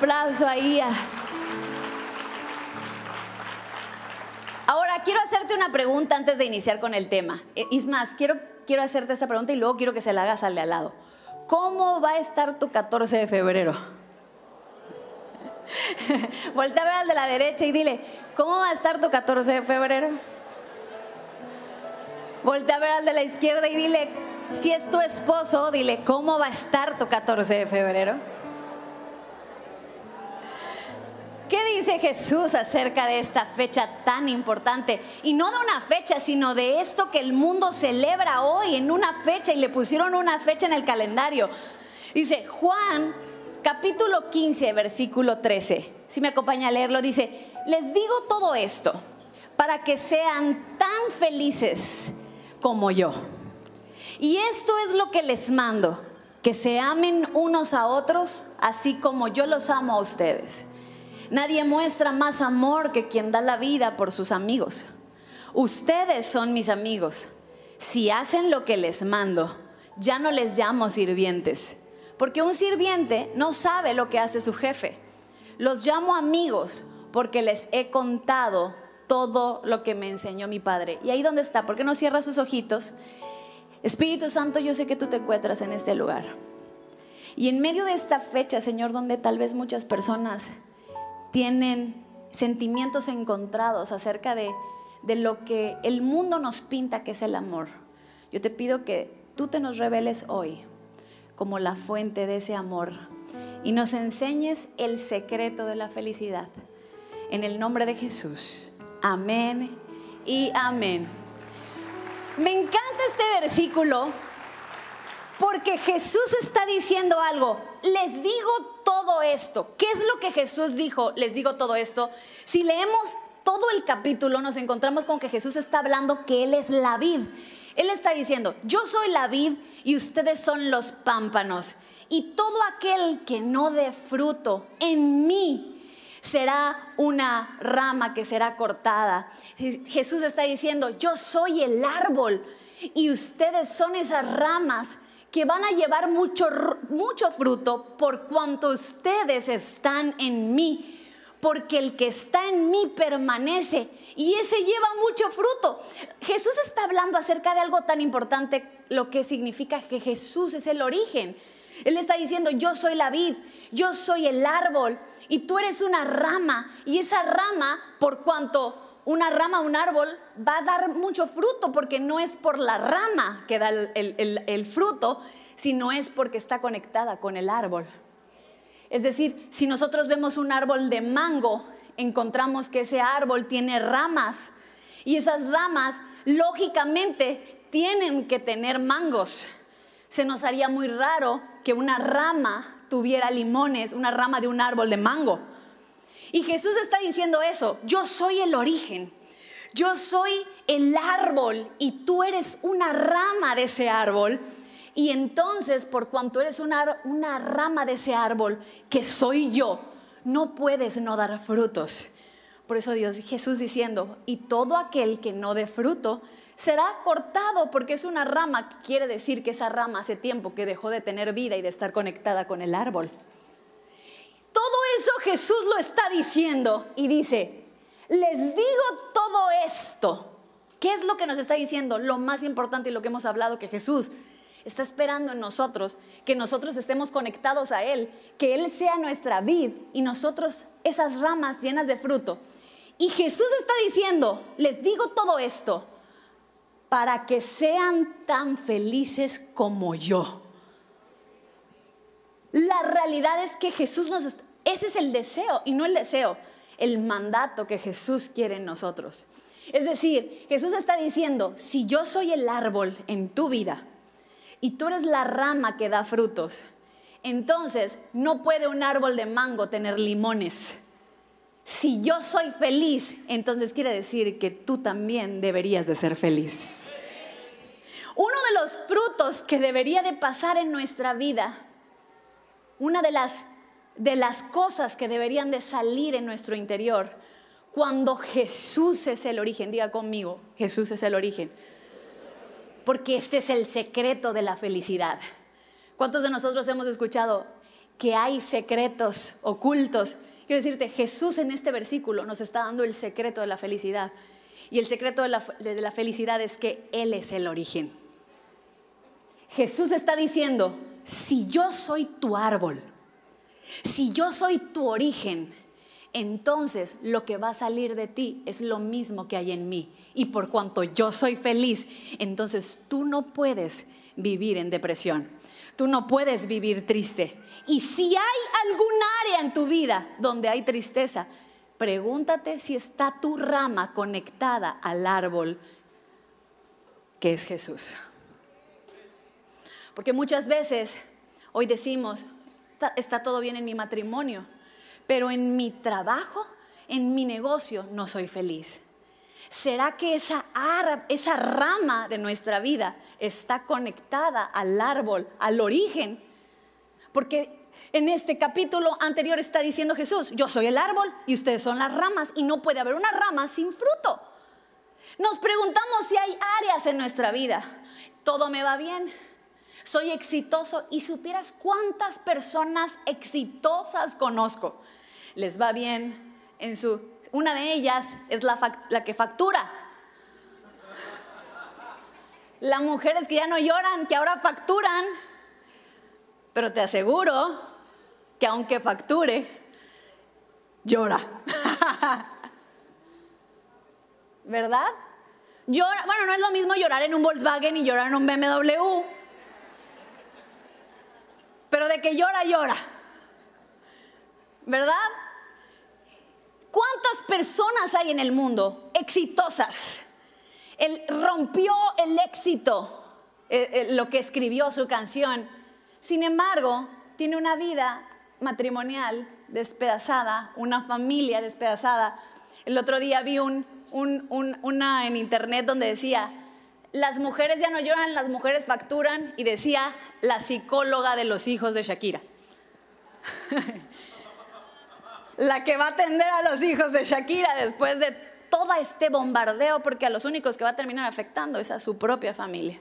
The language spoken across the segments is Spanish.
aplauso ahí. Ahora, quiero hacerte una pregunta antes de iniciar con el tema. Eh, Es más, quiero, quiero hacerte esta pregunta y luego quiero que se la hagas al de al lado. ¿Cómo va a estar tu 14 de febrero? Voltea a ver al de la derecha y dile, ¿cómo va a estar tu 14 de febrero? Voltea a ver al de la izquierda y dile, si es tu esposo, dile, ¿cómo va a estar tu 14 de febrero? ¿Qué dice Jesús acerca de esta fecha tan importante? Y no de una fecha, sino de esto que el mundo celebra hoy en una fecha y le pusieron una fecha en el calendario. Dice Juan capítulo 15, versículo 13. Si me acompaña a leerlo, dice, les digo todo esto para que sean tan felices como yo. Y esto es lo que les mando, que se amen unos a otros, así como yo los amo a ustedes. Nadie muestra más amor que quien da la vida por sus amigos. Ustedes son mis amigos. Si hacen lo que les mando, ya no les llamo sirvientes, porque un sirviente no sabe lo que hace su jefe. Los llamo amigos porque les he contado todo lo que me enseñó mi padre. Y ahí donde está, ¿por qué no cierra sus ojitos? Espíritu Santo, yo sé que tú te encuentras en este lugar. Y en medio de esta fecha, Señor, donde tal vez muchas personas tienen sentimientos encontrados acerca de, de lo que el mundo nos pinta que es el amor. Yo te pido que tú te nos reveles hoy como la fuente de ese amor y nos enseñes el secreto de la felicidad. En el nombre de Jesús. Amén y amén. Me encanta este versículo porque Jesús está diciendo algo. Les digo todo esto. ¿Qué es lo que Jesús dijo? Les digo todo esto. Si leemos todo el capítulo, nos encontramos con que Jesús está hablando que Él es la vid. Él está diciendo, yo soy la vid y ustedes son los pámpanos. Y todo aquel que no dé fruto en mí será una rama que será cortada. Jesús está diciendo, yo soy el árbol y ustedes son esas ramas que van a llevar mucho, mucho fruto por cuanto ustedes están en mí. Porque el que está en mí permanece y ese lleva mucho fruto. Jesús está hablando acerca de algo tan importante, lo que significa que Jesús es el origen. Él está diciendo, yo soy la vid, yo soy el árbol y tú eres una rama. Y esa rama, por cuanto una rama, un árbol, va a dar mucho fruto porque no es por la rama que da el, fruto, sino es porque está conectada con el árbol. Es decir, si nosotros vemos un árbol de mango, encontramos que ese árbol tiene ramas y esas ramas lógicamente tienen que tener mangos. Se nos haría muy raro que una rama tuviera limones, una rama de un árbol de mango. Y Jesús está diciendo eso, yo soy el origen, yo soy el árbol y tú eres una rama de ese árbol. Y entonces, por cuanto eres una, rama de ese árbol, que soy yo, no puedes no dar frutos. Por eso Dios, Jesús diciendo, y todo aquel que no dé fruto será cortado porque es una rama, quiere decir que esa rama hace tiempo que dejó de tener vida y de estar conectada con el árbol. Todo eso Jesús lo está diciendo y dice, les digo todo esto. ¿Qué es lo que nos está diciendo? Lo más importante y lo que hemos hablado, que Jesús está esperando en nosotros, que nosotros estemos conectados a Él, que Él sea nuestra vid y nosotros esas ramas llenas de fruto. Y Jesús está diciendo, les digo todo esto para que sean tan felices como yo. La realidad es que Jesús nos... Ese es el deseo y no el deseo, el mandato que Jesús quiere en nosotros. Es decir, Jesús está diciendo, si yo soy el árbol en tu vida y tú eres la rama que da frutos, entonces no puede un árbol de mango tener limones. Si yo soy feliz, entonces quiere decir que tú también deberías de ser feliz. Uno de los frutos que debería de pasar en nuestra vida, una de las, de las cosas que deberían de salir en nuestro interior, cuando Jesús es el origen, diga conmigo, Jesús es el origen, porque este es el secreto de la felicidad. ¿Cuántos de nosotros hemos escuchado? que hay secretos ocultos. Quiero decirte, Jesús en este versículo nos está dando el secreto de la felicidad. Y el secreto de la, felicidad es que Él es el origen. Jesús está diciendo, si yo soy tu árbol, si yo soy tu origen, entonces lo que va a salir de ti es lo mismo que hay en mí. Y por cuanto yo soy feliz, entonces tú no puedes vivir en depresión. Tú no puedes vivir triste. Y si hay algún área en tu vida donde hay tristeza, pregúntate si está tu rama conectada al árbol que es Jesús. Porque muchas veces hoy decimos, está, todo bien en mi matrimonio, pero en mi trabajo, en mi negocio, no soy feliz. ¿Será que esa, esa rama de nuestra vida está conectada al árbol, al origen? Porque en este capítulo anterior está diciendo Jesús, yo soy el árbol y ustedes son las ramas y no puede haber una rama sin fruto. Nos preguntamos si hay áreas en nuestra vida. Todo me va bien, soy exitoso y supieras cuántas personas exitosas conozco. Les va bien en su... Una de ellas es la, que factura. Las mujeres que ya no lloran, que ahora facturan. Pero te aseguro que aunque facture, llora. ¿Verdad? Llora, bueno, no es lo mismo llorar en un Volkswagen y llorar en un BMW pero de que llora, llora. ¿Verdad? ¿Cuántas personas hay en el mundo exitosas? Él rompió el éxito, eh, eh, lo que escribió su canción. Sin embargo, tiene una vida matrimonial despedazada, una familia despedazada. El otro día vi un, una en internet donde decía, las mujeres ya no lloran, las mujeres facturan y decía la psicóloga de los hijos de Shakira. la que va a atender a los hijos de Shakira después de todo este bombardeo, porque a los únicos que va a terminar afectando es a su propia familia.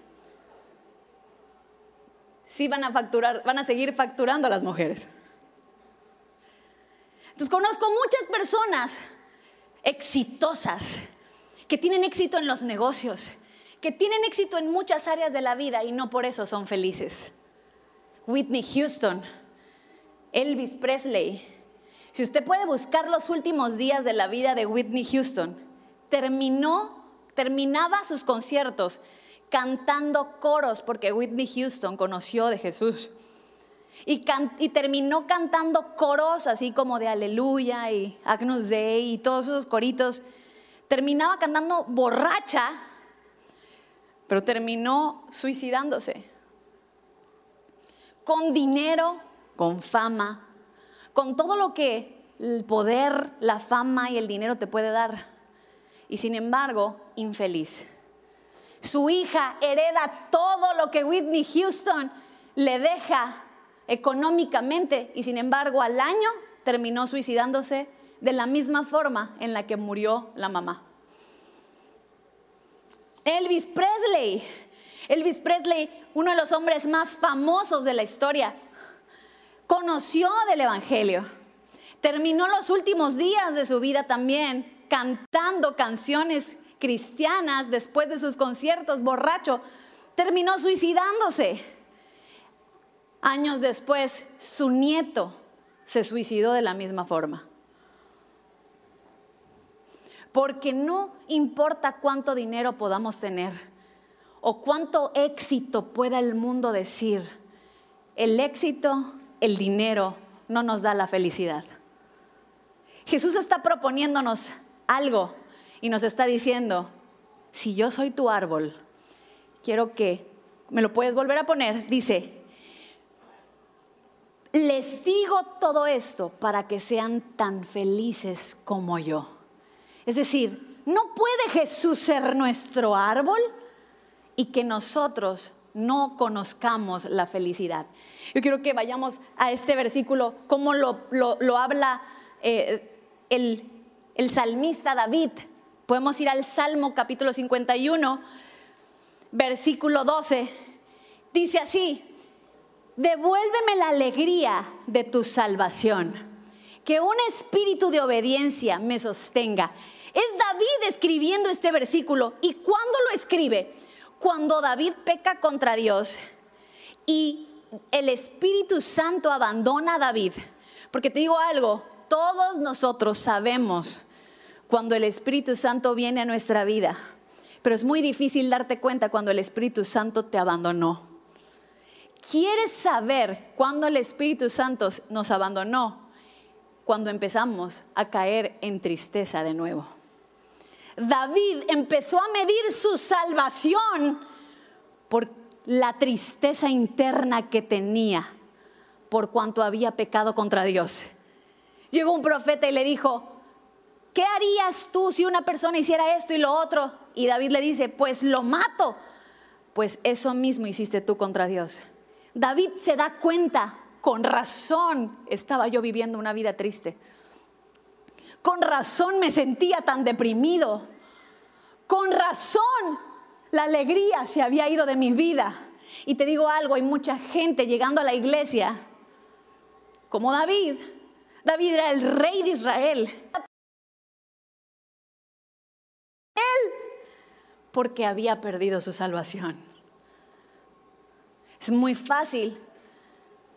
Sí van a facturar, van a seguir facturando a las mujeres. Entonces conozco muchas personas exitosas que tienen éxito en los negocios, que tienen éxito en muchas áreas de la vida y no por eso son felices. Whitney Houston, Elvis Presley. Si usted puede buscar los últimos días de la vida de Whitney Houston, terminó, terminaba sus conciertos cantando coros porque Whitney Houston conoció de Jesús. Y, y, terminó cantando coros así como de Aleluya y Agnus Dei y todos esos coritos. Terminaba cantando borracha pero terminó suicidándose. Con dinero, con fama, con todo lo que el poder, la fama y el dinero te puede dar. Y sin embargo, infeliz. Su hija hereda todo lo que Whitney Houston le deja económicamente y sin embargo al año terminó suicidándose de la misma forma en la que murió la mamá. Elvis Presley. Elvis Presley, uno de los hombres más famosos de la historia, conoció del Evangelio. Terminó los últimos días de su vida también cantando canciones cristianas después de sus conciertos, borracho. Terminó suicidándose. Años después, su nieto se suicidó de la misma forma. Porque no importa cuánto dinero podamos tener o cuánto éxito pueda el mundo decir, el éxito, el dinero no nos da la felicidad. Jesús está proponiéndonos algo y nos está diciendo, si yo soy tu árbol, quiero que, me lo puedes volver a poner, dice, les digo todo esto para que sean tan felices como yo. Es decir, no puede Jesús ser nuestro árbol y que nosotros no conozcamos la felicidad. Yo quiero que vayamos a este versículo, como lo, habla eh, el, el salmista David. Podemos ir al Salmo capítulo 51, versículo 12. Dice así, devuélveme la alegría de tu salvación, que un espíritu de obediencia me sostenga. Es David escribiendo este versículo. ¿Y cuándo lo escribe? Cuando David peca contra Dios y el Espíritu Santo abandona a David. Porque te digo algo, todos nosotros sabemos cuando el Espíritu Santo viene a nuestra vida, pero es muy difícil darte cuenta cuando el Espíritu Santo te abandonó. ¿Quieres saber cuándo el Espíritu Santo nos abandonó? Cuando empezamos a caer en tristeza de nuevo. David empezó a medir su salvación por la tristeza interna que tenía por cuanto había pecado contra Dios. Llegó un profeta y le dijo, ¿qué harías tú si una persona hiciera esto y lo otro? Y David le dice, pues lo mato. Pues eso mismo hiciste tú contra Dios. David se da cuenta, con razón estaba yo viviendo una vida triste. Con razón me sentía tan deprimido. Con razón la alegría se había ido de mi vida. Y te digo algo, hay mucha gente llegando a la iglesia como David. David era el rey de Israel. Él, porque había perdido su salvación. Es muy fácil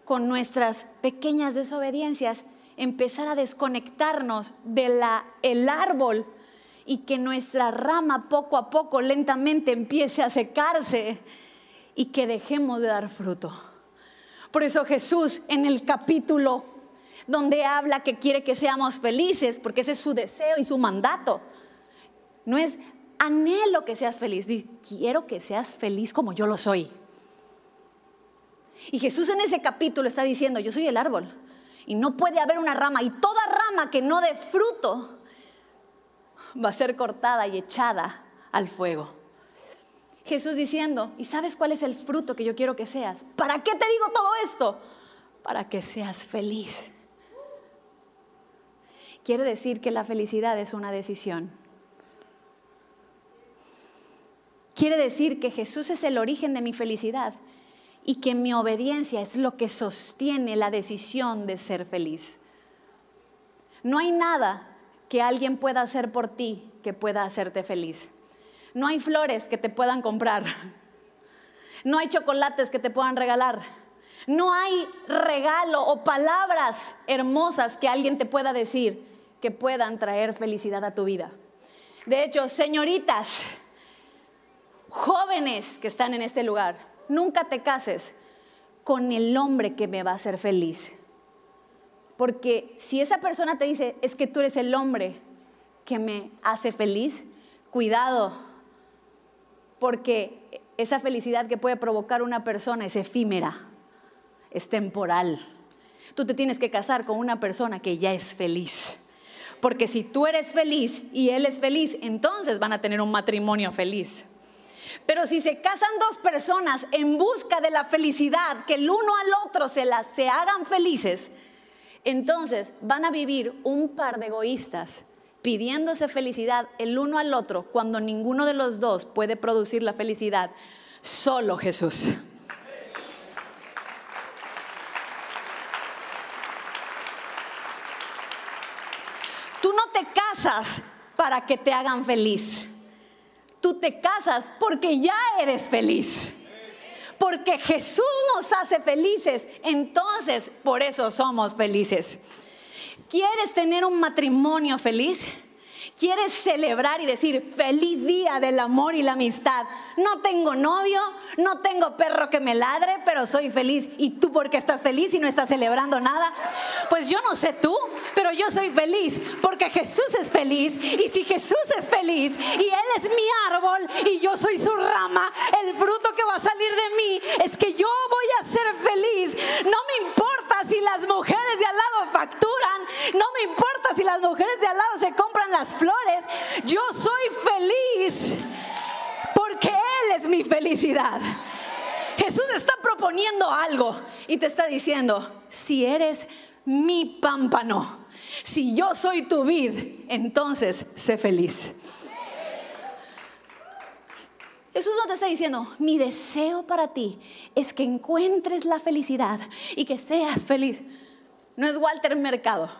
con nuestras pequeñas desobediencias empezar a desconectarnos del el árbol y que nuestra rama poco a poco lentamente empiece a secarse y que dejemos de dar fruto. Por eso Jesús en el capítulo donde habla que quiere que seamos felices, porque ese es su deseo y su mandato, no es anhelo que seas feliz, quiero que seas feliz como yo lo soy. Y Jesús en ese capítulo está diciendo, yo soy el árbol y no puede haber una rama y toda rama que no dé fruto va a ser cortada y echada al fuego. Jesús diciendo, ¿y sabes cuál es el fruto que yo quiero que seas? ¿Para qué te digo todo esto? Para que seas feliz. Quiere decir que la felicidad es una decisión. Quiere decir que Jesús es el origen de mi felicidad y que mi obediencia es lo que sostiene la decisión de ser feliz. No hay nada que alguien pueda hacer por ti que pueda hacerte feliz. No hay flores que te puedan comprar. No hay chocolates que te puedan regalar. No hay regalo o palabras hermosas que alguien te pueda decir que puedan traer felicidad a tu vida. De hecho, señoritas, jóvenes que están en este lugar, nunca te cases con el hombre que me va a hacer feliz. Porque si esa persona te dice, es que tú eres el hombre que me hace feliz, cuidado, porque esa felicidad que puede provocar una persona es efímera, es temporal. Tú te tienes que casar con una persona que ya es feliz. Porque si tú eres feliz y él es feliz, entonces van a tener un matrimonio feliz. Pero si se casan dos personas en busca de la felicidad, que el uno al otro se, las, se hagan felices, entonces van a vivir un par de egoístas pidiéndose felicidad el uno al otro cuando ninguno de los dos puede producir la felicidad. Solo Jesús. Tú no te casas para que te hagan feliz. Tú te casas porque ya eres feliz porque Jesús nos hace felices, entonces por eso somos felices. ¿Quieres tener un matrimonio feliz? ¿Quieres celebrar y decir feliz día del amor y la amistad? No tengo novio, no tengo perro que me ladre, pero soy feliz. ¿Y tú por qué estás feliz y no estás celebrando nada? Pues yo no sé tú, pero yo soy feliz porque Jesús es feliz. Y si Jesús es feliz y Él es mi árbol y yo soy su rama, el fruto que va a salir de mí es que yo voy a ser feliz. No me importa si las mujeres de al lado facturan, no me importa si las mujeres de al lado flores, yo soy feliz porque Él es mi felicidad. Jesús está proponiendo algo y te está diciendo, si eres mi pámpano, si yo soy tu vid, entonces sé feliz. Jesús nos está diciendo, mi deseo para ti es que encuentres la felicidad y que seas feliz. No es Walter Mercado.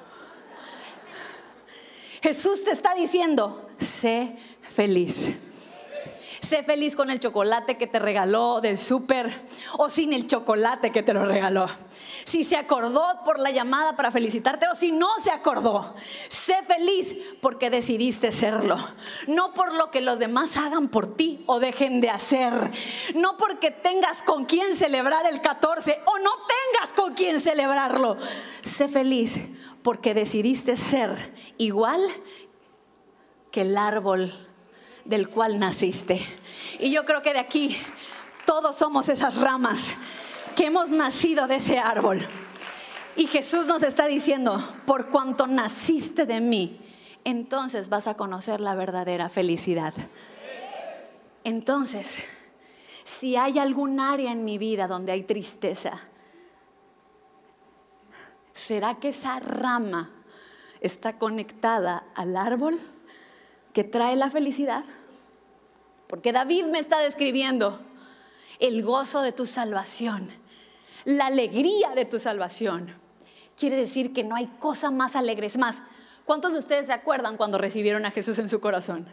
Jesús te está diciendo, sé feliz. Sé feliz con el chocolate que te regaló del súper o sin el chocolate que te lo regaló. Si se acordó por la llamada para felicitarte o si no se acordó. Sé feliz porque decidiste serlo. No por lo que los demás hagan por ti o dejen de hacer. No porque tengas con quién celebrar el 14 o no tengas con quién celebrarlo. Sé feliz porque decidiste ser igual que el árbol del cual naciste. Y yo creo que de aquí todos somos esas ramas que hemos nacido de ese árbol. Y Jesús nos está diciendo, por cuanto naciste de mí, entonces vas a conocer la verdadera felicidad. Entonces, si hay algún área en mi vida donde hay tristeza, ¿será que esa rama está conectada al árbol que trae la felicidad? Porque David me está describiendo el gozo de tu salvación, la alegría de tu salvación. Quiere decir que no hay cosa más alegre. Es más, ¿cuántos de ustedes se acuerdan cuando recibieron a Jesús en su corazón?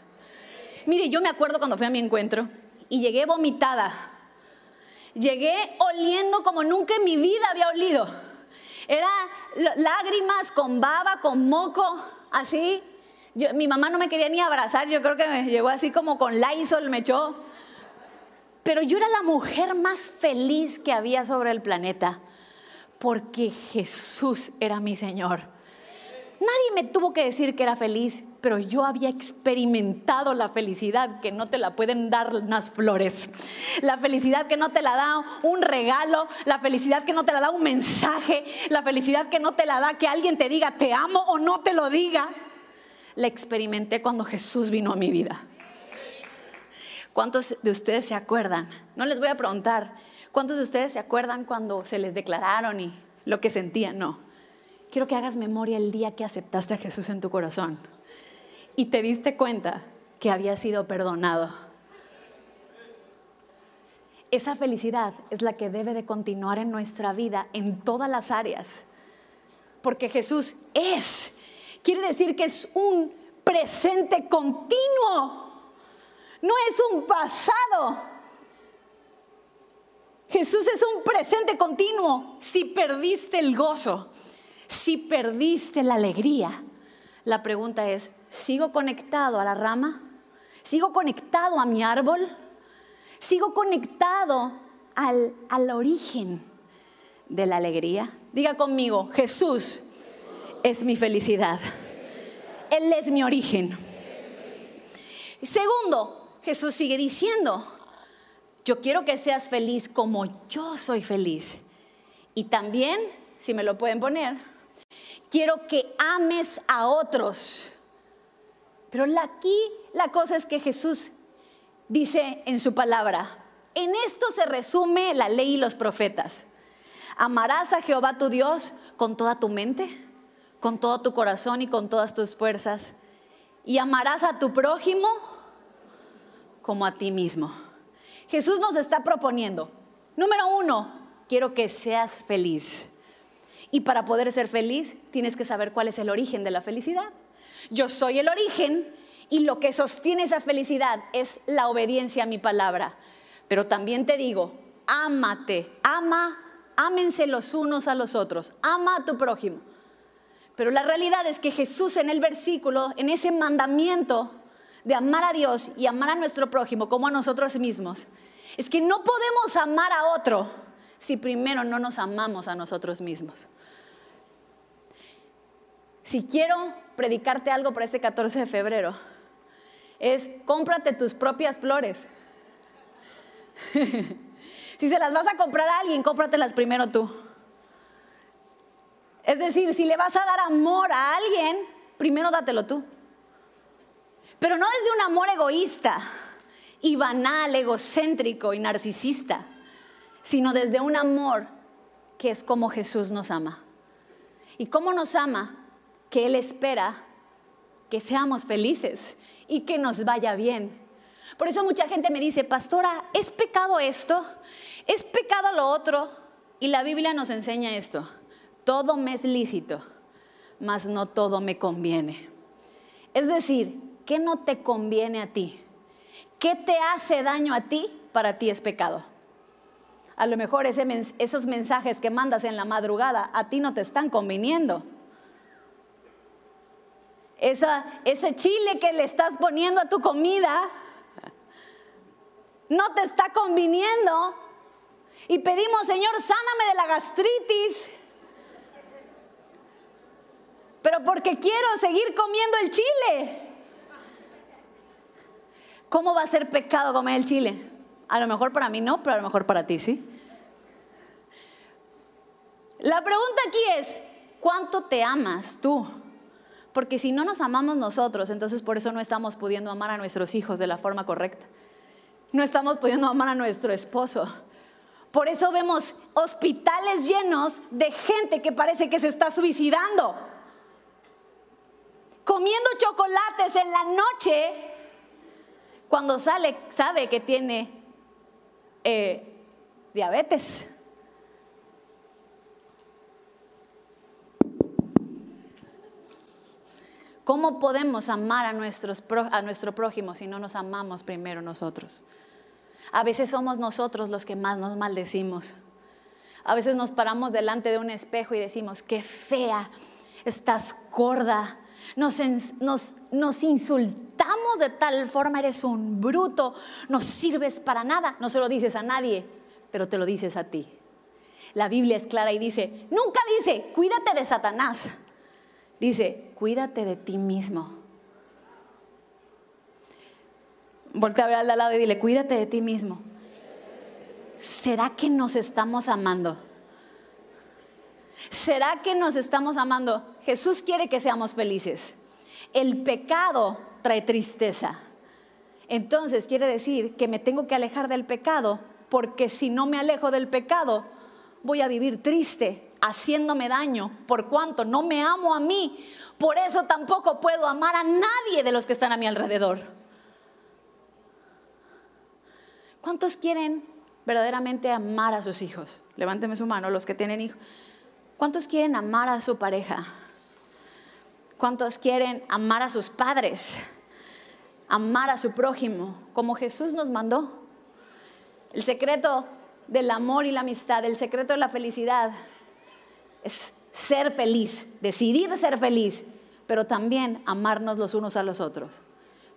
Mire, yo me acuerdo cuando fui a mi encuentro y llegué vomitada. Llegué oliendo como nunca en mi vida había olido. Era lágrimas con baba, con moco, así mi mamá no me quería ni abrazar, yo creo que me llegó así como con Lysol, me echó. Pero yo era la mujer más feliz que había sobre el planeta, porque Jesús era mi Señor. Nadie me tuvo que decir que era feliz, pero yo había experimentado la felicidad que no te la pueden dar unas flores, la felicidad que no te la da un regalo, la felicidad que no te la da un mensaje, la felicidad que no te la da que alguien te diga te amo o no te lo diga la experimenté cuando Jesús vino a mi vida. ¿Cuántos de ustedes se acuerdan? No les voy a preguntar, ¿cuántos de ustedes se acuerdan cuando se les declararon y lo que sentían? No. Quiero que hagas memoria el día que aceptaste a Jesús en tu corazón y te diste cuenta que había sido perdonado. Esa felicidad es la que debe de continuar en nuestra vida en todas las áreas, porque Jesús es quiere decir que es un presente continuo, no es un pasado. Jesús es un presente continuo. Si perdiste el gozo, si perdiste la alegría, la pregunta es, ¿sigo conectado a la rama? ¿Sigo conectado a mi árbol? ¿Sigo conectado al, al origen de la alegría? Diga conmigo, Jesús es mi felicidad. Él es mi origen. Segundo, Jesús sigue diciendo, yo quiero que seas feliz como yo soy feliz. Y también, si me lo pueden poner, quiero que ames a otros. Pero aquí la cosa es que Jesús dice en su palabra, en esto se resume la ley y los profetas. Amarás a Jehová tu Dios con toda tu mente con todo tu corazón y con todas tus fuerzas. Y amarás a tu prójimo como a ti mismo. Jesús nos está proponiendo, número uno, quiero que seas feliz. Y para poder ser feliz tienes que saber cuál es el origen de la felicidad. Yo soy el origen y lo que sostiene esa felicidad es la obediencia a mi palabra. Pero también te digo, ámate, ama, ámense los unos a los otros, ama a tu prójimo. Pero la realidad es que Jesús en el versículo, en ese mandamiento de amar a Dios y amar a nuestro prójimo como a nosotros mismos, es que no podemos amar a otro si primero no nos amamos a nosotros mismos. Si quiero predicarte algo para este 14 de febrero, es cómprate tus propias flores. si se las vas a comprar a alguien, cómpratelas primero tú. Es decir, si le vas a dar amor a alguien, primero dátelo tú. Pero no desde un amor egoísta y banal, egocéntrico y narcisista, sino desde un amor que es como Jesús nos ama. ¿Y cómo nos ama? Que Él espera que seamos felices y que nos vaya bien. Por eso mucha gente me dice, pastora, ¿es pecado esto? ¿Es pecado lo otro? Y la Biblia nos enseña esto. Todo me es lícito, mas no todo me conviene. Es decir, ¿qué no te conviene a ti? ¿Qué te hace daño a ti? Para ti es pecado. A lo mejor esos mensajes que mandas en la madrugada a ti no te están conviniendo. Ese chile que le estás poniendo a tu comida no te está conviniendo. Y pedimos, Señor, sáname de la gastritis. Pero porque quiero seguir comiendo el chile. ¿Cómo va a ser pecado comer el chile? A lo mejor para mí no, pero a lo mejor para ti sí. La pregunta aquí es, ¿cuánto te amas tú? Porque si no nos amamos nosotros, entonces por eso no estamos pudiendo amar a nuestros hijos de la forma correcta. No estamos pudiendo amar a nuestro esposo. Por eso vemos hospitales llenos de gente que parece que se está suicidando. Comiendo chocolates en la noche cuando sale, sabe que tiene eh, diabetes. ¿Cómo podemos amar a, nuestros, nuestro prójimo si no nos amamos primero nosotros? A veces somos nosotros los que más nos maldecimos. A veces nos paramos delante de un espejo y decimos, qué fea, estás gorda. Nos, nos, nos, insultamos de tal forma, eres un bruto, no sirves para nada. No se lo dices a nadie, pero te lo dices a ti. La Biblia es clara y dice, nunca dice, cuídate de Satanás. Dice, cuídate de ti mismo. Voltea a ver al lado y dile, cuídate de ti mismo. ¿Será que nos estamos amando? ¿Será que nos estamos amando? Jesús quiere que seamos felices. El pecado trae tristeza. Entonces quiere decir que me tengo que alejar del pecado, porque si no me alejo del pecado, voy a vivir triste, haciéndome daño, por cuanto no me amo a mí. Por eso tampoco puedo amar a nadie de los que están a mi alrededor. ¿Cuántos quieren verdaderamente amar a sus hijos? Levánteme su mano, los que tienen hijos. ¿Cuántos quieren amar a su pareja? ¿Cuántos quieren amar a sus padres? Amar a su prójimo, como Jesús nos mandó. El secreto del amor y la amistad, el secreto de la felicidad es ser feliz, decidir ser feliz, pero también amarnos los unos a los otros.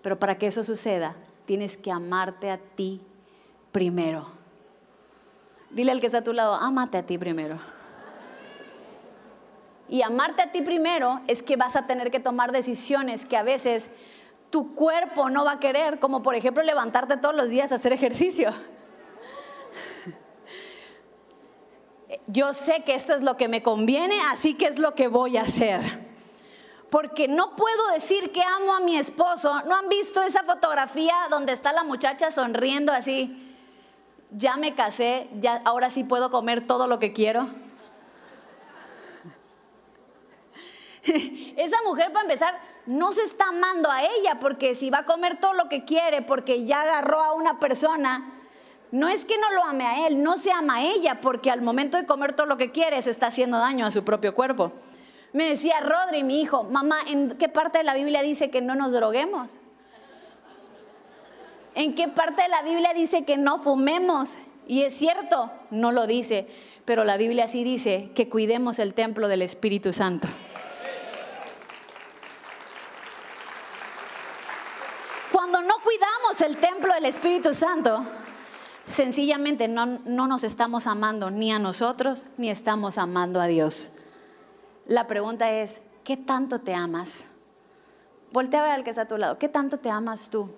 Pero para que eso suceda, tienes que amarte a ti primero. Dile al que está a tu lado, amate a ti primero. Y amarte a ti primero es que vas a tener que tomar decisiones que a veces tu cuerpo no va a querer, como por ejemplo levantarte todos los días a hacer ejercicio. Yo sé que esto es lo que me conviene, así que es lo que voy a hacer. Porque no puedo decir que amo a mi esposo. ¿No han visto esa fotografía donde está la muchacha sonriendo así? Ya me casé, ya ahora sí puedo comer todo lo que quiero. Esa mujer para empezar no se está amando a ella porque si va a comer todo lo que quiere porque ya agarró a una persona, no es que no lo ame a él, no se ama a ella, porque al momento de comer todo lo que quiere se está haciendo daño a su propio cuerpo. Me decía Rodri, mi hijo, mamá, ¿en qué parte de la Biblia dice que no nos droguemos? ¿En qué parte de la Biblia dice que no fumemos? Y es cierto, no lo dice, pero la Biblia sí dice que cuidemos el templo del Espíritu Santo. Cuando no cuidamos el templo del Espíritu Santo, sencillamente no, nos estamos amando ni a nosotros ni estamos amando a Dios. La pregunta es, ¿qué tanto te amas? Voltea a ver al que está a tu lado, ¿qué tanto te amas tú?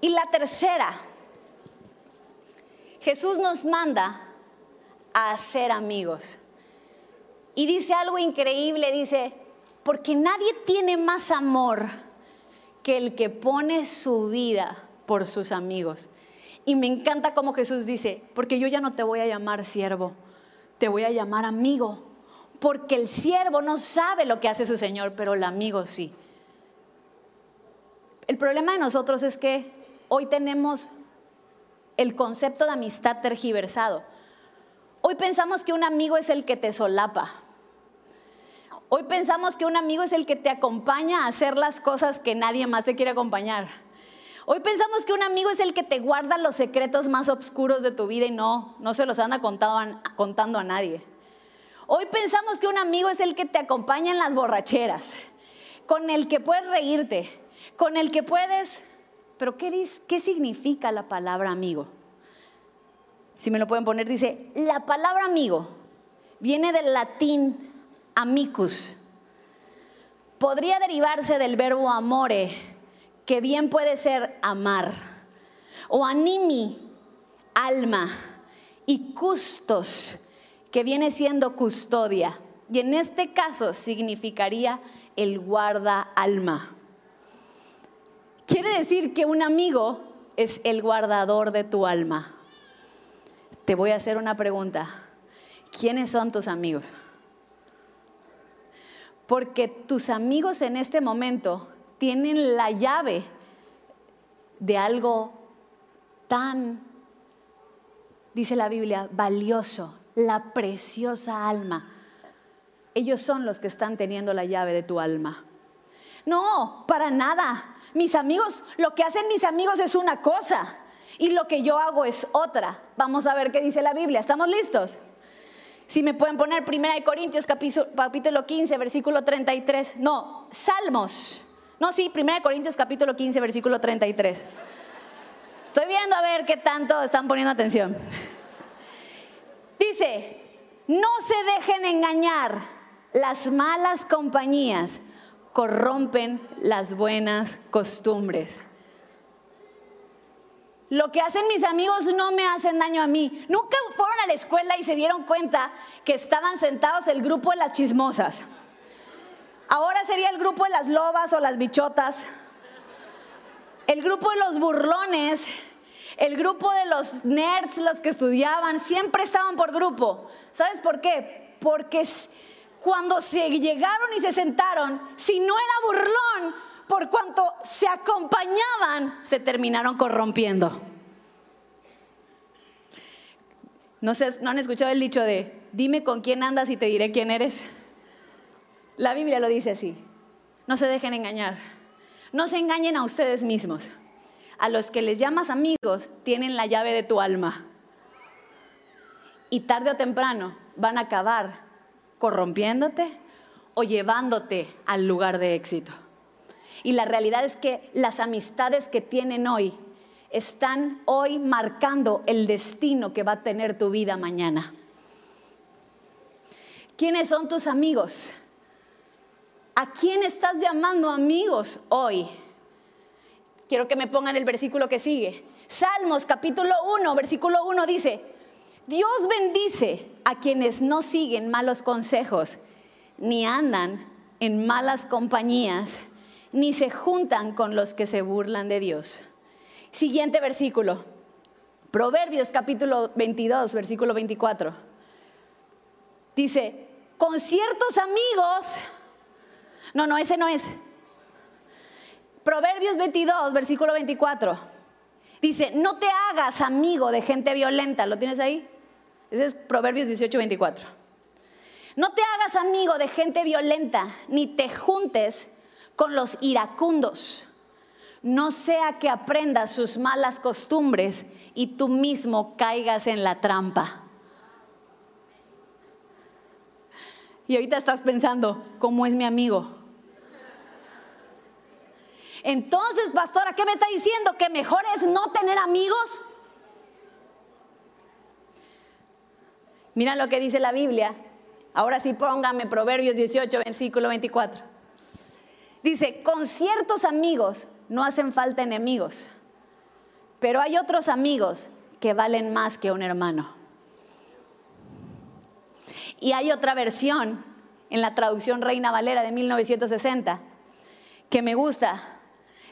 Y la tercera, Jesús nos manda a ser amigos. Y dice algo increíble, dice, porque nadie tiene más amor que el que pone su vida por sus amigos. Y me encanta como Jesús dice, porque yo ya no te voy a llamar siervo, te voy a llamar amigo, porque el siervo no sabe lo que hace su Señor, pero el amigo sí. El problema de nosotros es que hoy tenemos el concepto de amistad tergiversado. Hoy pensamos que un amigo es el que te solapa. Hoy pensamos que un amigo es el que te acompaña a hacer las cosas que nadie más te quiere acompañar. Hoy pensamos que un amigo es el que te guarda los secretos más oscuros de tu vida y no, no se los anda contando a nadie. Hoy pensamos que un amigo es el que te acompaña en las borracheras, con el que puedes reírte, con el que puedes... Pero ¿qué, qué significa la palabra amigo? Si me lo pueden poner, dice, la palabra amigo viene del latín amicus. Podría derivarse del verbo amore, que bien puede ser amar, o animi, alma, y custos, que viene siendo custodia. Y en este caso significaría el guarda alma. Quiere decir que un amigo es el guardador de tu alma. Te voy a hacer una pregunta. ¿Quiénes son tus amigos? Porque tus amigos en este momento tienen la llave de algo tan, dice la Biblia, valioso, la preciosa alma. Ellos son los que están teniendo la llave de tu alma. No, para nada. Mis amigos, lo que hacen mis amigos es una cosa y lo que yo hago es otra. Vamos a ver qué dice la Biblia. ¿Estamos listos? Si me pueden poner 1 Corintios capítulo 15, versículo 33. No, Salmos no, sí, 1 Corintios capítulo 15, versículo 33. Estoy viendo a ver qué tanto están poniendo atención. Dice, no se dejen engañar, las malas compañías corrompen las buenas costumbres. Lo que hacen mis amigos no me hacen daño a mí. Nunca fueron a la escuela y se dieron cuenta que estaban sentados el grupo de las chismosas. Ahora sería el grupo de las lobas o las bichotas. El grupo de los burlones. El grupo de los nerds, los que estudiaban, siempre estaban por grupo. ¿Sabes por qué? Porque cuando se llegaron y se sentaron, si no era burlón, por cuanto se acompañaban, se terminaron corrompiendo. No, sé, ¿No han escuchado el dicho de, dime con quién andas y te diré quién eres? La Biblia lo dice así. No se dejen engañar. No se engañen a ustedes mismos. A los que les llamas amigos tienen la llave de tu alma. Y tarde o temprano van a acabar corrompiéndote o llevándote al lugar de éxito. Y la realidad es que las amistades que tienen hoy están hoy marcando el destino que va a tener tu vida mañana. ¿Quiénes son tus amigos? ¿A quién estás llamando amigos hoy? Quiero que me pongan el versículo que sigue. Salmos capítulo 1, versículo 1 dice, Dios bendice a quienes no siguen malos consejos, ni andan en malas compañías, ni se juntan con los que se burlan de Dios. Siguiente versículo. Proverbios capítulo 22, versículo 24. Dice, con ciertos amigos no, no, ese no es. Proverbios 22, versículo 24. Dice, no te hagas amigo de gente violenta. ¿Lo tienes ahí? Ese es Proverbios 18, 24. No te hagas amigo de gente violenta, ni te juntes con los iracundos. No sea que aprendas sus malas costumbres y tú mismo caigas en la trampa. Y ahorita estás pensando, ¿cómo es mi amigo? Entonces, pastora, ¿qué me está diciendo? ¿Que mejor es no tener amigos? Mira lo que dice la Biblia. Ahora sí póngame Proverbios 18, versículo 24. Dice, con ciertos amigos no hacen falta enemigos, pero hay otros amigos que valen más que un hermano. Y hay otra versión en la traducción Reina Valera de 1960 que me gusta,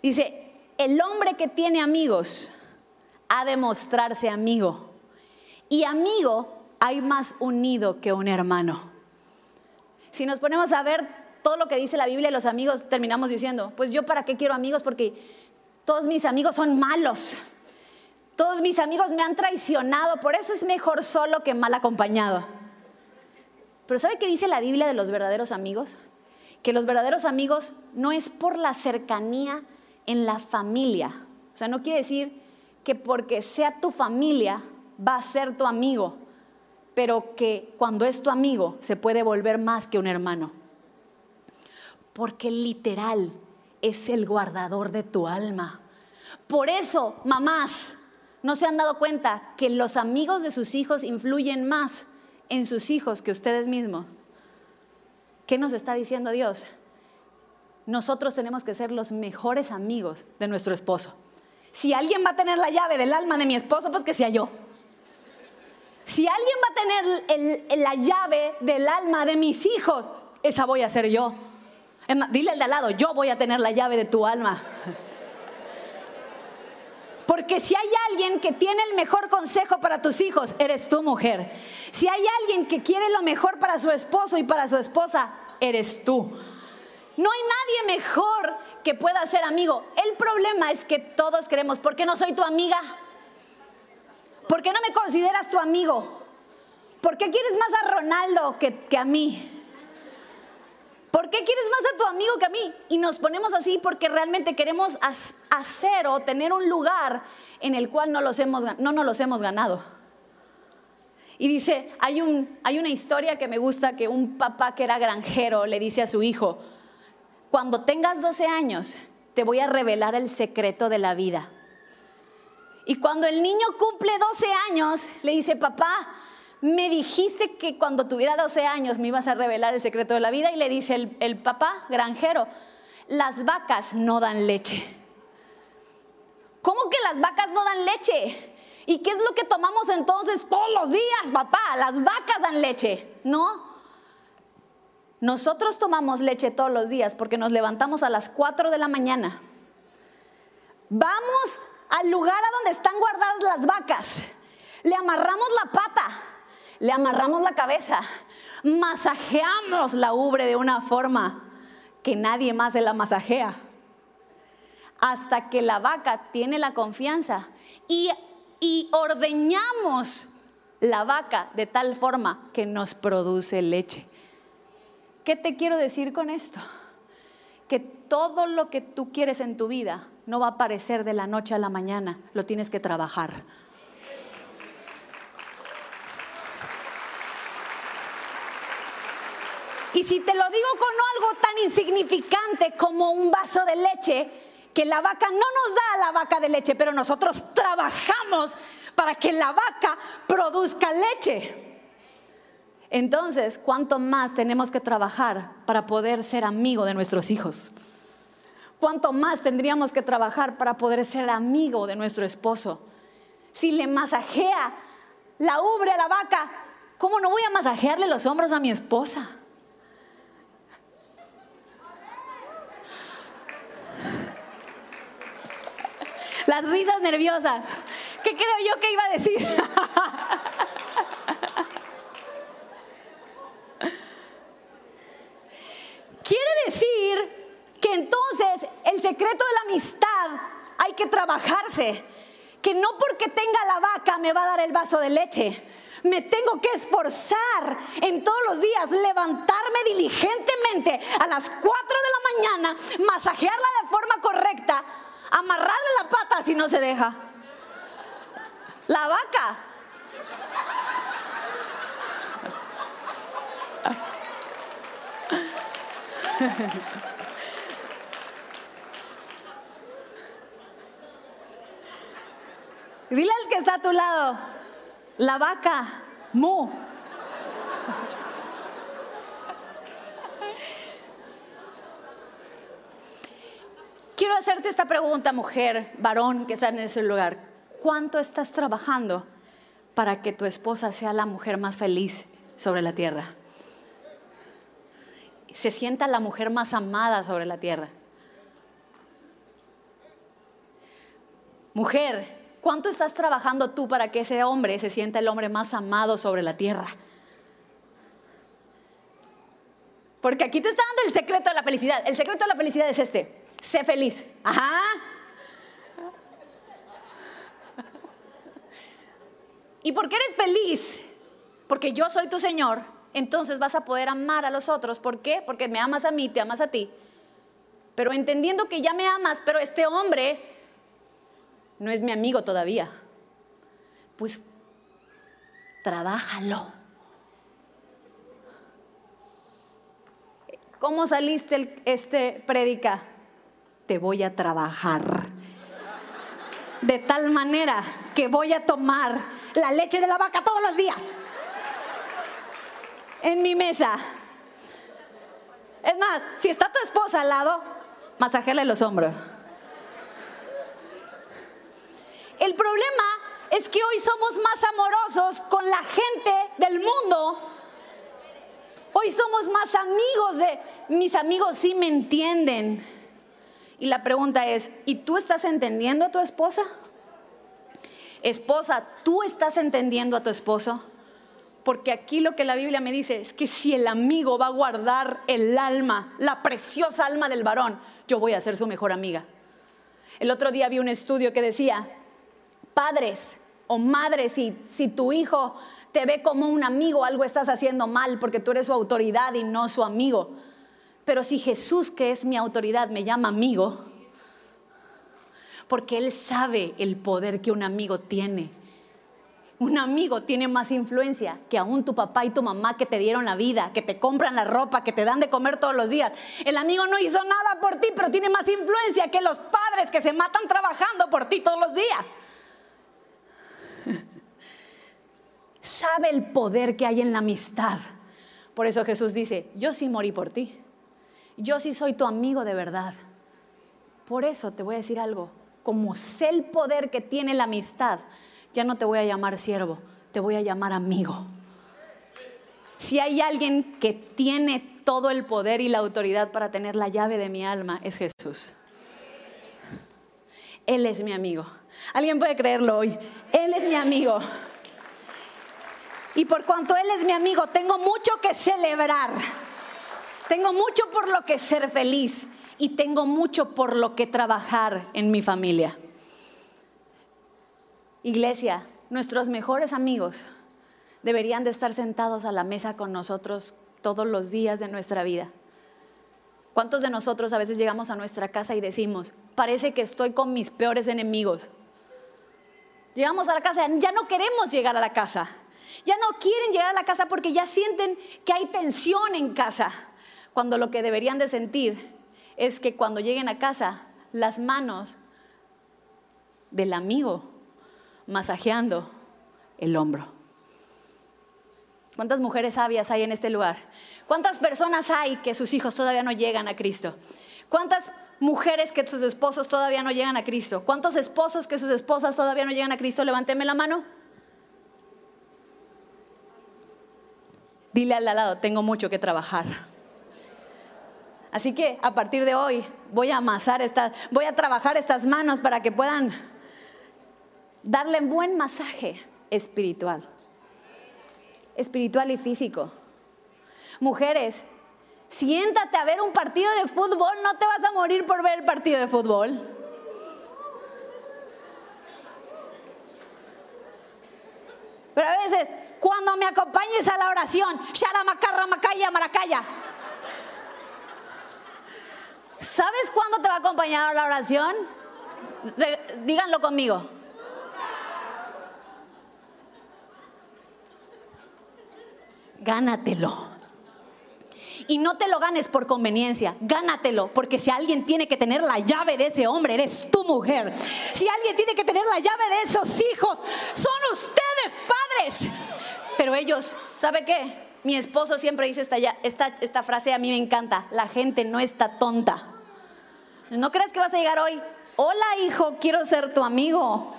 Dice, el hombre que tiene amigos ha de mostrarse amigo. Y amigo hay más unido que un hermano. Si nos ponemos a ver todo lo que dice la Biblia, los amigos terminamos diciendo, pues yo para qué quiero amigos porque todos mis amigos son malos. Todos mis amigos me han traicionado, por eso es mejor solo que mal acompañado. Pero ¿sabe qué dice la Biblia de los verdaderos amigos? Que los verdaderos amigos no es por la cercanía en la familia. O sea, no quiere decir que porque sea tu familia va a ser tu amigo, pero que cuando es tu amigo se puede volver más que un hermano. Porque literal es el guardador de tu alma. Por eso, mamás, no se han dado cuenta que los amigos de sus hijos influyen más en sus hijos que ustedes mismos. ¿Qué nos está diciendo Dios? Nosotros tenemos que ser los mejores amigos de nuestro esposo. Si alguien va a tener la llave del alma de mi esposo, pues que sea yo. Si alguien va a tener la llave del alma de mis hijos, esa voy a ser yo. Dile al de al lado, yo voy a tener la llave de tu alma. Porque si hay alguien que tiene el mejor consejo para tus hijos, eres tu mujer. Si hay alguien que quiere lo mejor para su esposo y para su esposa, eres tú. No hay nadie mejor que pueda ser amigo. El problema es que todos queremos, ¿por qué no soy tu amiga? ¿Por qué no me consideras tu amigo? ¿Por qué quieres más a Ronaldo que, que a mí? ¿Por qué quieres más a tu amigo que a mí? Y nos ponemos así porque realmente queremos hacer o tener un lugar en el cual no, los hemos, no nos los hemos ganado. Y dice, hay, un, hay una historia que me gusta que un papá que era granjero le dice a su hijo, cuando tengas 12 años te voy a revelar el secreto de la vida. Y cuando el niño cumple 12 años, le dice, papá, me dijiste que cuando tuviera 12 años me ibas a revelar el secreto de la vida y le dice el, papá granjero, las vacas no dan leche. ¿Cómo que las vacas no dan leche? ¿Y qué es lo que tomamos entonces todos los días, papá? Las vacas dan leche. No. Nosotros tomamos leche todos los días porque nos levantamos a las 4 de la mañana. Vamos al lugar a donde están guardadas las vacas. Le amarramos la pata le amarramos la cabeza, masajeamos la ubre de una forma que nadie más se la masajea, hasta que la vaca tiene la confianza y, y ordeñamos la vaca de tal forma que nos produce leche. ¿Qué te quiero decir con esto? Que todo lo que tú quieres en tu vida no va a aparecer de la noche a la mañana, lo tienes que trabajar. Y si te lo digo con algo tan insignificante como un vaso de leche, que la vaca no nos da la vaca de leche, pero nosotros trabajamos para que la vaca produzca leche. Entonces, ¿cuánto más tenemos que trabajar para poder ser amigo de nuestros hijos? ¿Cuánto más tendríamos que trabajar para poder ser amigo de nuestro esposo? Si le masajea la ubre a la vaca, ¿cómo no voy a masajearle los hombros a mi esposa? Las risas nerviosas. ¿Qué creo yo que iba a decir? Quiere decir que entonces el secreto de la amistad hay que trabajarse. Que no porque tenga la vaca me va a dar el vaso de leche. Me tengo que esforzar en todos los días, levantarme diligentemente a las 4 de la mañana, masajearla de forma correcta amarrarle la pata si no se deja. La vaca. Dile al que está a tu lado, la vaca, mu. Hacerte esta pregunta, mujer, varón que está en ese lugar. ¿Cuánto estás trabajando para que tu esposa sea la mujer más feliz sobre la tierra? Se sienta la mujer más amada sobre la tierra. Mujer, ¿cuánto estás trabajando tú para que ese hombre se sienta el hombre más amado sobre la tierra? Porque aquí te está dando el secreto de la felicidad. El secreto de la felicidad es este. Sé feliz. Ajá. Y porque eres feliz, porque yo soy tu Señor, entonces vas a poder amar a los otros. ¿Por qué? Porque me amas a mí, te amas a ti. Pero entendiendo que ya me amas, pero este hombre no es mi amigo todavía. Pues trabájalo. ¿Cómo saliste este prédica? Te voy a trabajar. De tal manera que voy a tomar la leche de la vaca todos los días. En mi mesa. Es más, si está tu esposa al lado, masajele los hombros. El problema es que hoy somos más amorosos con la gente del mundo. Hoy somos más amigos de mis amigos sí me entienden. Y la pregunta es, ¿y tú estás entendiendo a tu esposa? Esposa, ¿tú estás entendiendo a tu esposo? Porque aquí lo que la Biblia me dice es que si el amigo va a guardar el alma, la preciosa alma del varón, yo voy a ser su mejor amiga. El otro día vi un estudio que decía, padres o madres, si, si tu hijo te ve como un amigo, algo estás haciendo mal porque tú eres su autoridad y no su amigo. Pero si Jesús, que es mi autoridad, me llama amigo, porque Él sabe el poder que un amigo tiene. Un amigo tiene más influencia que aún tu papá y tu mamá que te dieron la vida, que te compran la ropa, que te dan de comer todos los días. El amigo no hizo nada por ti, pero tiene más influencia que los padres que se matan trabajando por ti todos los días. Sabe el poder que hay en la amistad. Por eso Jesús dice, yo sí morí por ti. Yo sí soy tu amigo de verdad. Por eso te voy a decir algo. Como sé el poder que tiene la amistad, ya no te voy a llamar siervo, te voy a llamar amigo. Si hay alguien que tiene todo el poder y la autoridad para tener la llave de mi alma, es Jesús. Él es mi amigo. ¿Alguien puede creerlo hoy? Él es mi amigo. Y por cuanto Él es mi amigo, tengo mucho que celebrar. Tengo mucho por lo que ser feliz y tengo mucho por lo que trabajar en mi familia. Iglesia, nuestros mejores amigos deberían de estar sentados a la mesa con nosotros todos los días de nuestra vida. ¿Cuántos de nosotros a veces llegamos a nuestra casa y decimos, parece que estoy con mis peores enemigos? Llegamos a la casa, ya no queremos llegar a la casa, ya no quieren llegar a la casa porque ya sienten que hay tensión en casa cuando lo que deberían de sentir es que cuando lleguen a casa, las manos del amigo masajeando el hombro. ¿Cuántas mujeres sabias hay en este lugar? ¿Cuántas personas hay que sus hijos todavía no llegan a Cristo? ¿Cuántas mujeres que sus esposos todavía no llegan a Cristo? ¿Cuántos esposos que sus esposas todavía no llegan a Cristo? Levánteme la mano. Dile al lado, tengo mucho que trabajar. Así que a partir de hoy voy a amasar estas, voy a trabajar estas manos para que puedan darle un buen masaje espiritual. Espiritual y físico. Mujeres, siéntate a ver un partido de fútbol, no te vas a morir por ver el partido de fútbol. Pero a veces, cuando me acompañes a la oración, Sharamakarra Makaya Maracaya. ¿Sabes cuándo te va a acompañar a la oración? díganlo conmigo. Gánatelo. Y no te lo ganes por conveniencia, gánatelo, porque si alguien tiene que tener la llave de ese hombre, eres tu mujer. Si alguien tiene que tener la llave de esos hijos, son ustedes padres. Pero ellos, ¿sabe qué? Mi esposo siempre dice esta, esta, esta frase, a mí me encanta, la gente no está tonta. No crees que vas a llegar hoy. Hola hijo, quiero ser tu amigo.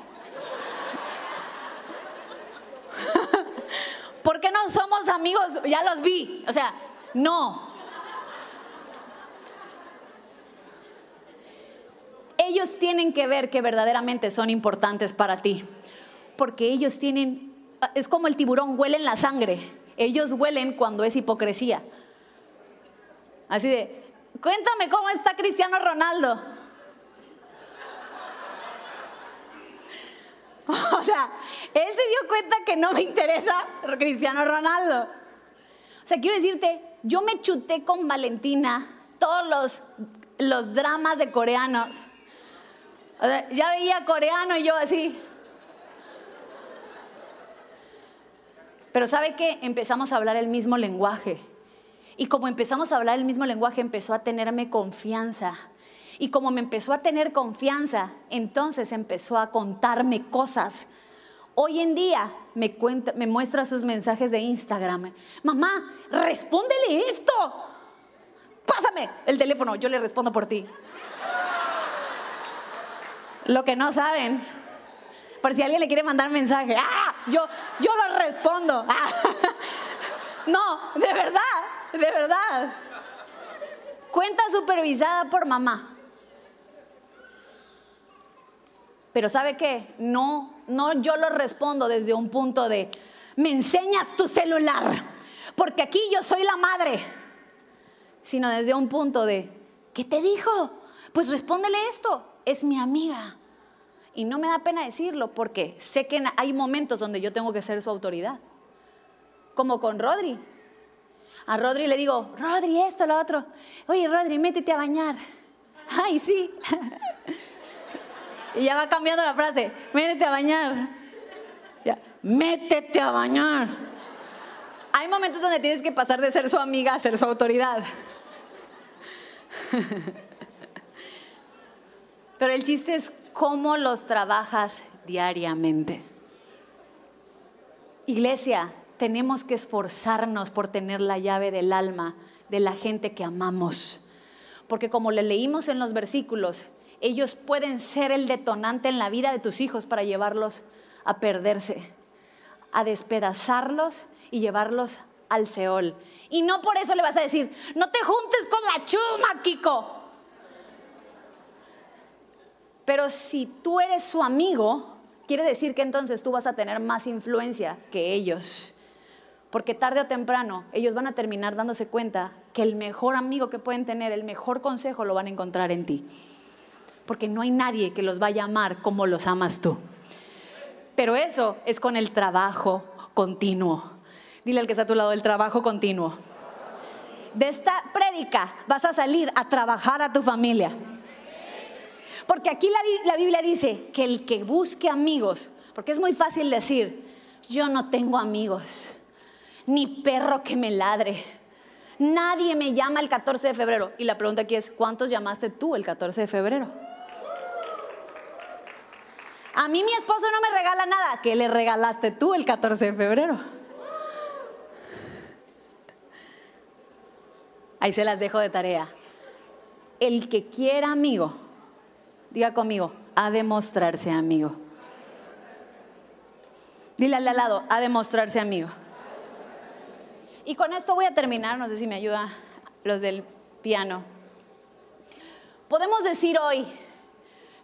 ¿Por qué no somos amigos? Ya los vi. O sea, no. Ellos tienen que ver que verdaderamente son importantes para ti. Porque ellos tienen, es como el tiburón, huelen la sangre. Ellos huelen cuando es hipocresía. Así de, cuéntame cómo está Cristiano Ronaldo. O sea, él se dio cuenta que no me interesa Cristiano Ronaldo. O sea, quiero decirte, yo me chuté con Valentina todos los, los dramas de coreanos. ya veía coreano y yo así. Pero ¿sabe qué? Empezamos a hablar el mismo lenguaje. Y como empezamos a hablar el mismo lenguaje, empezó a tenerme confianza. Y como me empezó a tener confianza, entonces empezó a contarme cosas. Hoy en día me, muestra sus mensajes de Instagram. Mamá, respóndele esto. Pásame el teléfono, yo le respondo por ti. Lo que no saben, por si alguien le quiere mandar mensaje, ¡ah! yo, yo lo respondo. No, de verdad, de verdad. Cuenta supervisada por mamá. Pero ¿sabe qué? No, no yo lo respondo desde un punto de, me enseñas tu celular, porque aquí yo soy la madre. Sino desde un punto de, ¿qué te dijo? Pues respóndele esto, es mi amiga. Y no me da pena decirlo porque sé que hay momentos donde yo tengo que ser su autoridad. Como con Rodri. A Rodri le digo, Rodri, esto, lo otro. Oye, Rodri, métete a bañar. Ay, sí. Y ya va cambiando la frase, métete a bañar. Ya, métete a bañar. Hay momentos donde tienes que pasar de ser su amiga a ser su autoridad. Pero el chiste es cómo los trabajas diariamente. Iglesia, tenemos que esforzarnos por tener la llave del alma de la gente que amamos. Porque como le leímos en los versículos, ellos pueden ser el detonante en la vida de tus hijos para llevarlos a perderse, a despedazarlos y llevarlos al Seol. Y no por eso le vas a decir, no te juntes con la chuma, Kiko. Pero si tú eres su amigo, quiere decir que entonces tú vas a tener más influencia que ellos. Porque tarde o temprano ellos van a terminar dándose cuenta que el mejor amigo que pueden tener, el mejor consejo lo van a encontrar en ti porque no hay nadie que los vaya a amar como los amas tú. Pero eso es con el trabajo continuo. Dile al que está a tu lado, el trabajo continuo. De esta prédica vas a salir a trabajar a tu familia. Porque aquí la, la, Biblia dice que el que busque amigos, porque es muy fácil decir, yo no tengo amigos, ni perro que me ladre, nadie me llama el 14 de febrero. Y la pregunta aquí es, ¿cuántos llamaste tú el 14 de febrero? A mí mi esposo no me regala nada. ¿Qué le regalaste tú el 14 de febrero? Ahí se las dejo de tarea. El que quiera amigo, diga conmigo, a demostrarse amigo. Dile al lado, a demostrarse amigo. Y con esto voy a terminar, no sé si me ayuda los del piano. Podemos decir hoy,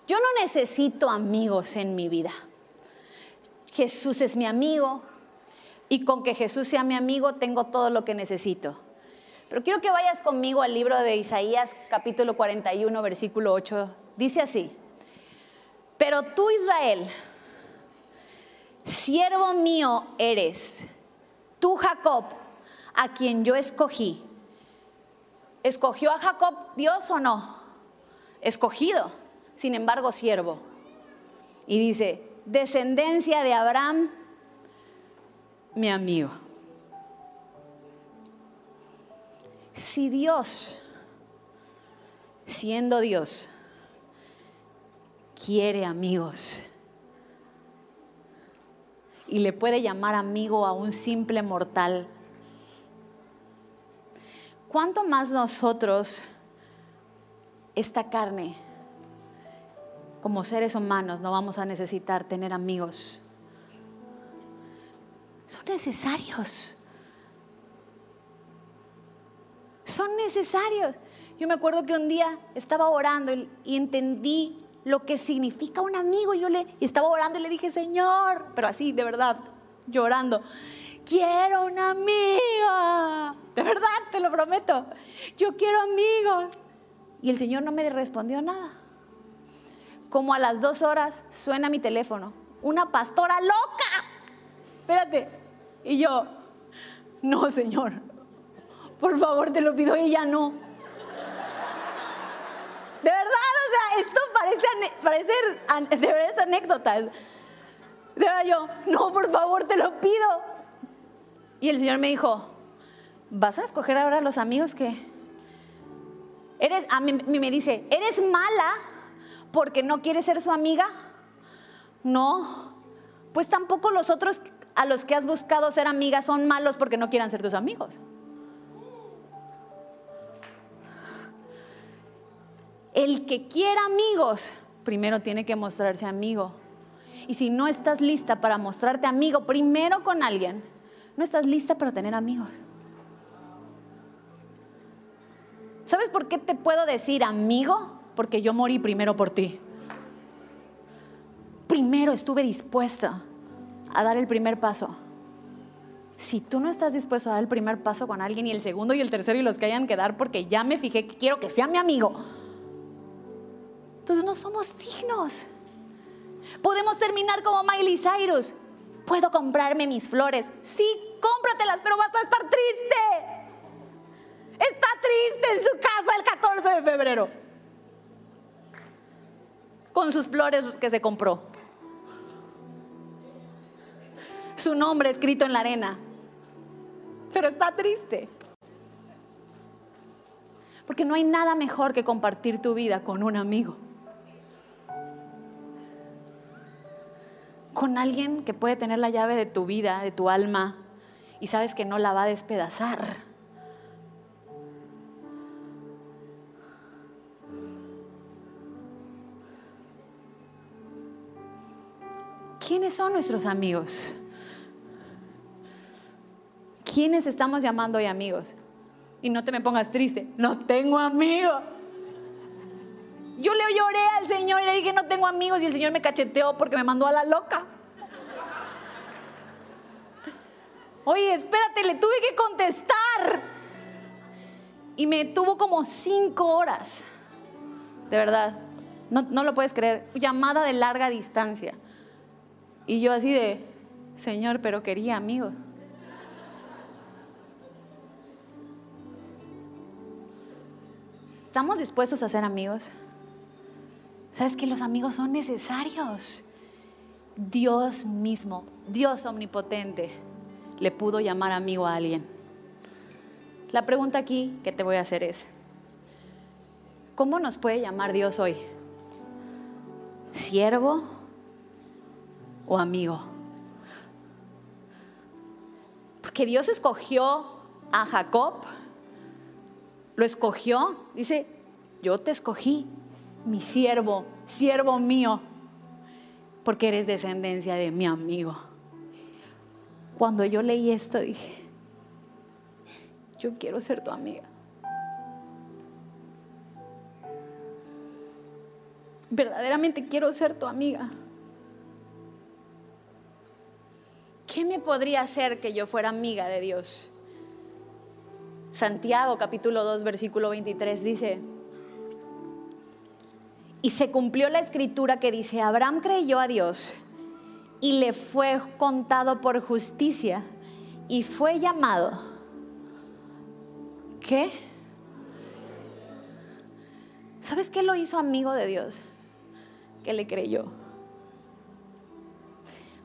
yo no necesito amigos en mi vida. Jesús es mi amigo y con que Jesús sea mi amigo tengo todo lo que necesito. Pero quiero que vayas conmigo al libro de Isaías capítulo 41 versículo 8. Dice así, pero tú Israel, siervo mío eres, tú Jacob, a quien yo escogí. ¿Escogió a Jacob Dios o no? Escogido sin embargo siervo. Y dice, descendencia de Abraham, mi amigo. Si Dios, siendo Dios, quiere amigos y le puede llamar amigo a un simple mortal, ¿cuánto más nosotros, esta carne, como seres humanos no vamos a necesitar tener amigos. Son necesarios. Son necesarios. Yo me acuerdo que un día estaba orando y entendí lo que significa un amigo. Yo le estaba orando y le dije, Señor, pero así, de verdad, llorando. Quiero una amiga. De verdad, te lo prometo. Yo quiero amigos. Y el Señor no me respondió nada. Como a las dos horas suena mi teléfono. Una pastora loca. Espérate. Y yo, no, Señor. Por favor, te lo pido. Y ella no. De verdad, o sea, esto parece, parece de verdad es anécdotas. De verdad yo, no, por favor, te lo pido. Y el Señor me dijo, ¿vas a escoger ahora los amigos que... Eres, a mí me dice, ¿eres mala porque no quieres ser su amiga? No, pues tampoco los otros a los que has buscado ser amiga son malos porque no quieran ser tus amigos. El que quiera amigos, primero tiene que mostrarse amigo. Y si no estás lista para mostrarte amigo primero con alguien, no estás lista para tener amigos. ¿Sabes por qué te puedo decir amigo? Porque yo morí primero por ti. Primero estuve dispuesta a dar el primer paso. Si tú no estás dispuesto a dar el primer paso con alguien y el segundo y el tercero y los que hayan que dar porque ya me fijé que quiero que sea mi amigo, entonces no somos dignos. Podemos terminar como Miley Cyrus. Puedo comprarme mis flores. Sí, cómpratelas, pero vas a estar triste. Está triste en su casa el 14 de febrero. Con sus flores que se compró. Su nombre escrito en la arena. Pero está triste. Porque no hay nada mejor que compartir tu vida con un amigo. Con alguien que puede tener la llave de tu vida, de tu alma, y sabes que no la va a despedazar. ¿Quiénes son nuestros amigos? ¿Quiénes estamos llamando hoy amigos? Y no te me pongas triste, no tengo amigos. Yo le lloré al Señor y le dije, no tengo amigos y el Señor me cacheteó porque me mandó a la loca. Oye, espérate, le tuve que contestar. Y me tuvo como cinco horas. De verdad. No, no lo puedes creer. Llamada de larga distancia. Y yo así de, Señor, pero quería amigos. ¿Estamos dispuestos a ser amigos? ¿Sabes que los amigos son necesarios? Dios mismo, Dios omnipotente, le pudo llamar amigo a alguien. La pregunta aquí que te voy a hacer es, ¿cómo nos puede llamar Dios hoy? ¿Siervo o amigo? Porque Dios escogió a Jacob, lo escogió, dice, yo te escogí mi siervo, siervo mío, porque eres descendencia de mi amigo. Cuando yo leí esto dije, yo quiero ser tu amiga. Verdaderamente quiero ser tu amiga. ¿Qué me podría hacer que yo fuera amiga de Dios? Santiago capítulo 2 versículo 23 dice, y se cumplió la escritura que dice, Abraham creyó a Dios y le fue contado por justicia y fue llamado. ¿Qué? ¿Sabes qué lo hizo amigo de Dios? Que le creyó.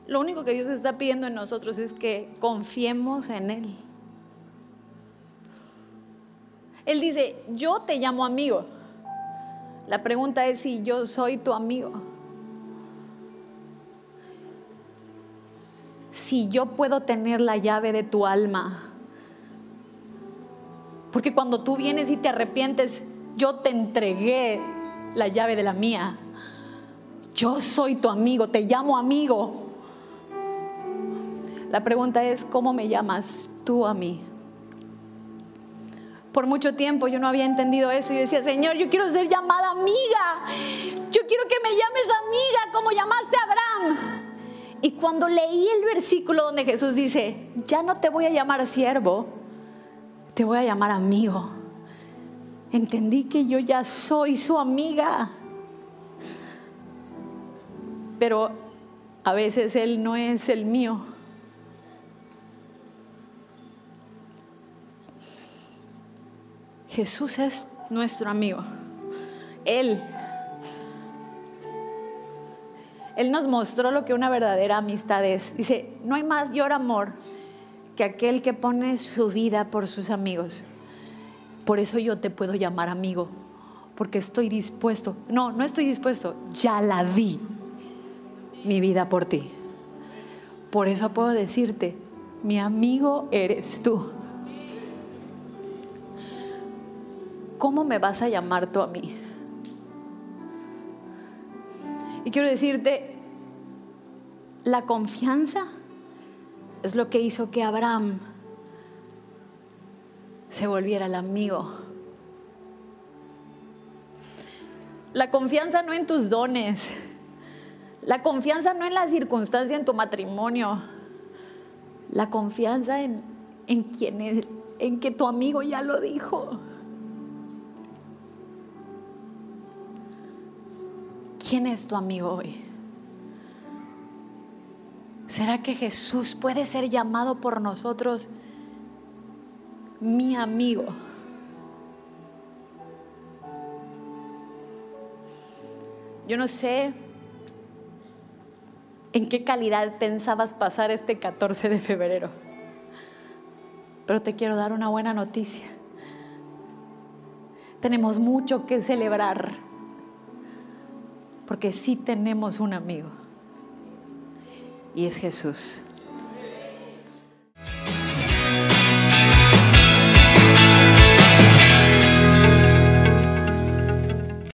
Lo único que Dios está pidiendo en nosotros es que confiemos en Él. Él dice, yo te llamo amigo. La pregunta es si yo soy tu amigo. Si yo puedo tener la llave de tu alma. Porque cuando tú vienes y te arrepientes, yo te entregué la llave de la mía. Yo soy tu amigo, te llamo amigo. La pregunta es, ¿cómo me llamas tú a mí? Por mucho tiempo yo no había entendido eso y decía, Señor, yo quiero ser llamada amiga. Yo quiero que me llames amiga como llamaste a Abraham. Y cuando leí el versículo donde Jesús dice, ya no te voy a llamar siervo, te voy a llamar amigo, entendí que yo ya soy su amiga. Pero a veces Él no es el mío. Jesús es nuestro amigo. Él. Él nos mostró lo que una verdadera amistad es. Dice, no hay mayor amor que aquel que pone su vida por sus amigos. Por eso yo te puedo llamar amigo, porque estoy dispuesto. No, no estoy dispuesto, ya la di mi vida por ti. Por eso puedo decirte, mi amigo eres tú. ¿Cómo me vas a llamar tú a mí? Y quiero decirte, la confianza es lo que hizo que Abraham se volviera el amigo. La confianza no en tus dones, la confianza no en la circunstancia en tu matrimonio, la confianza en, en, quien en que tu amigo ya lo dijo. ¿Quién es tu amigo hoy? ¿Será que Jesús puede ser llamado por nosotros mi amigo? Yo no sé en qué calidad pensabas pasar este 14 de febrero, pero te quiero dar una buena noticia. Tenemos mucho que celebrar porque sí tenemos un amigo y es Jesús.